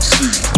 see.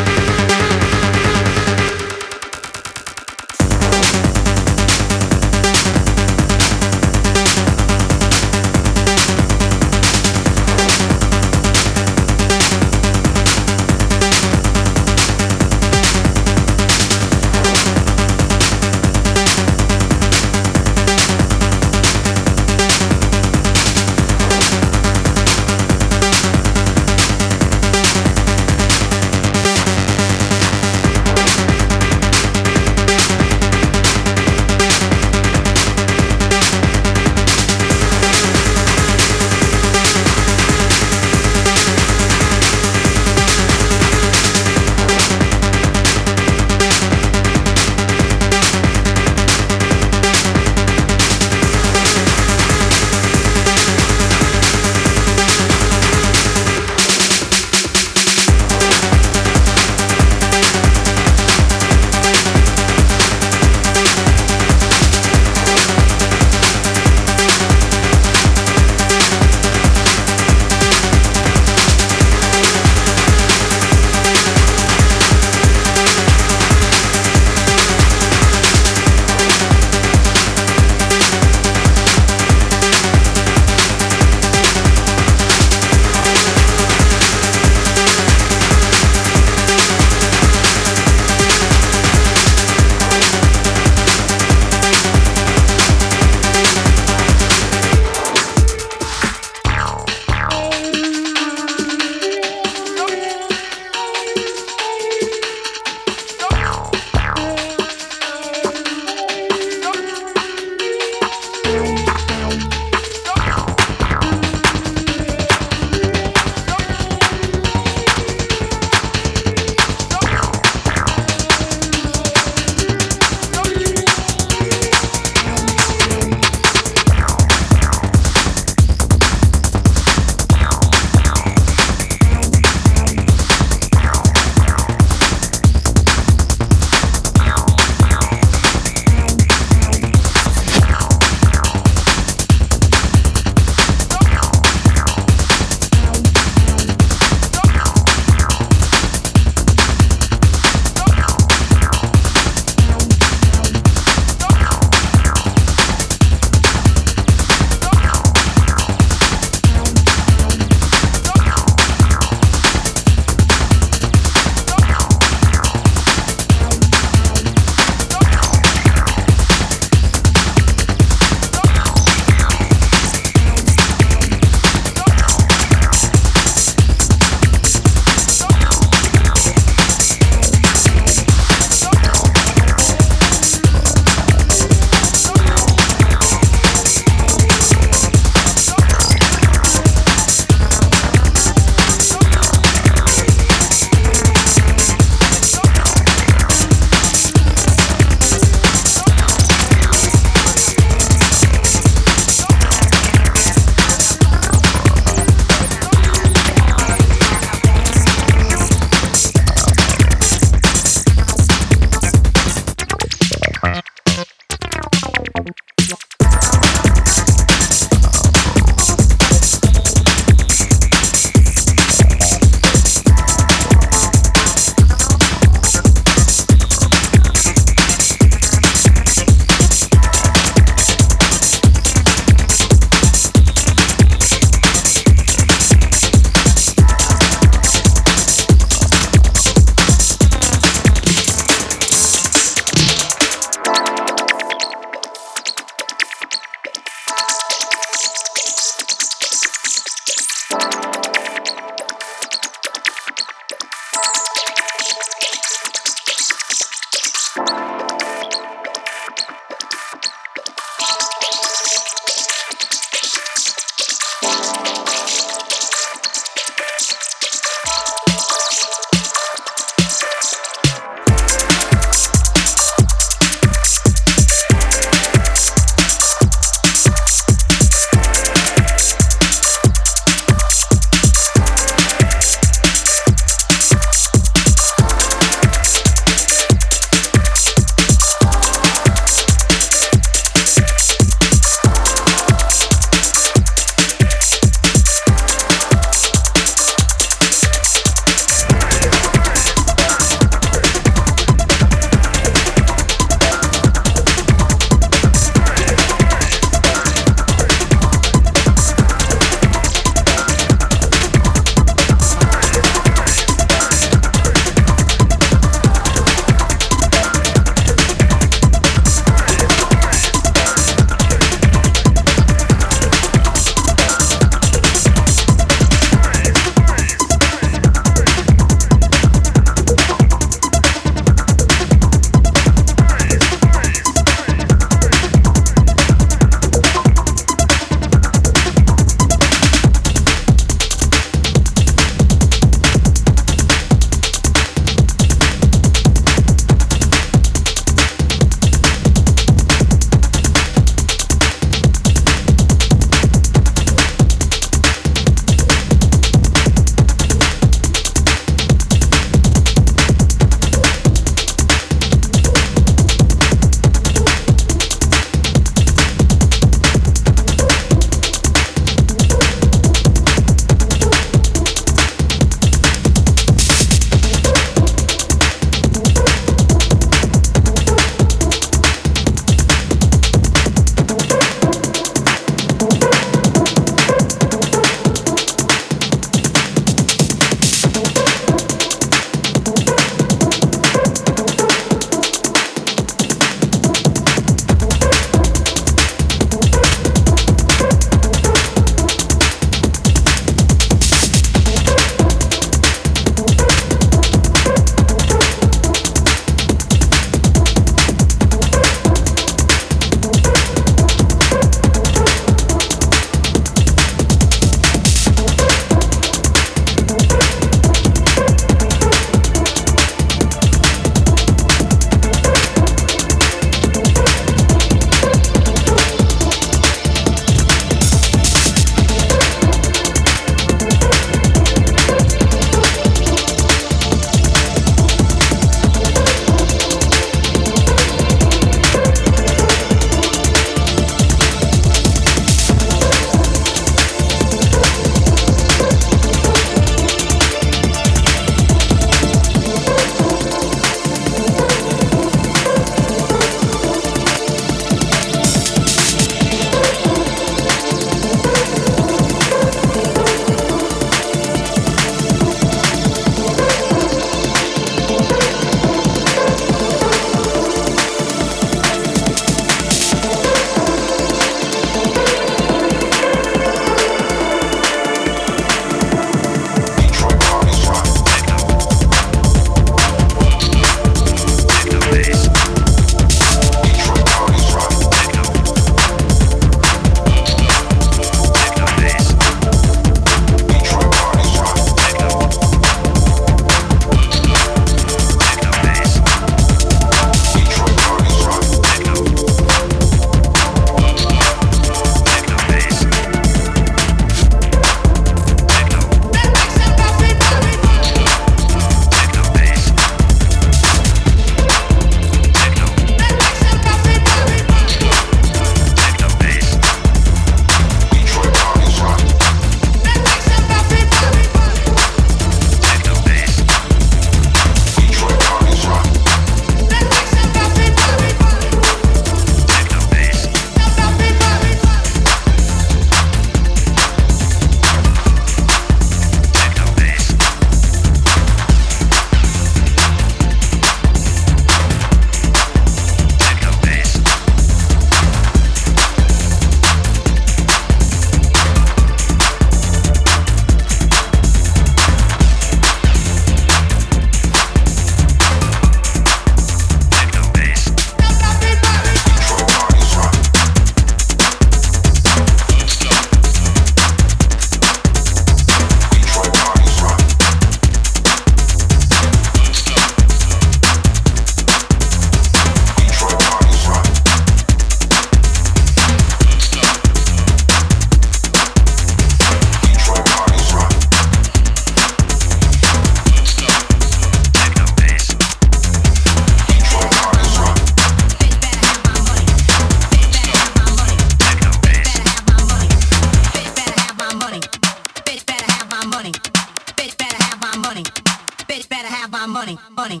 money.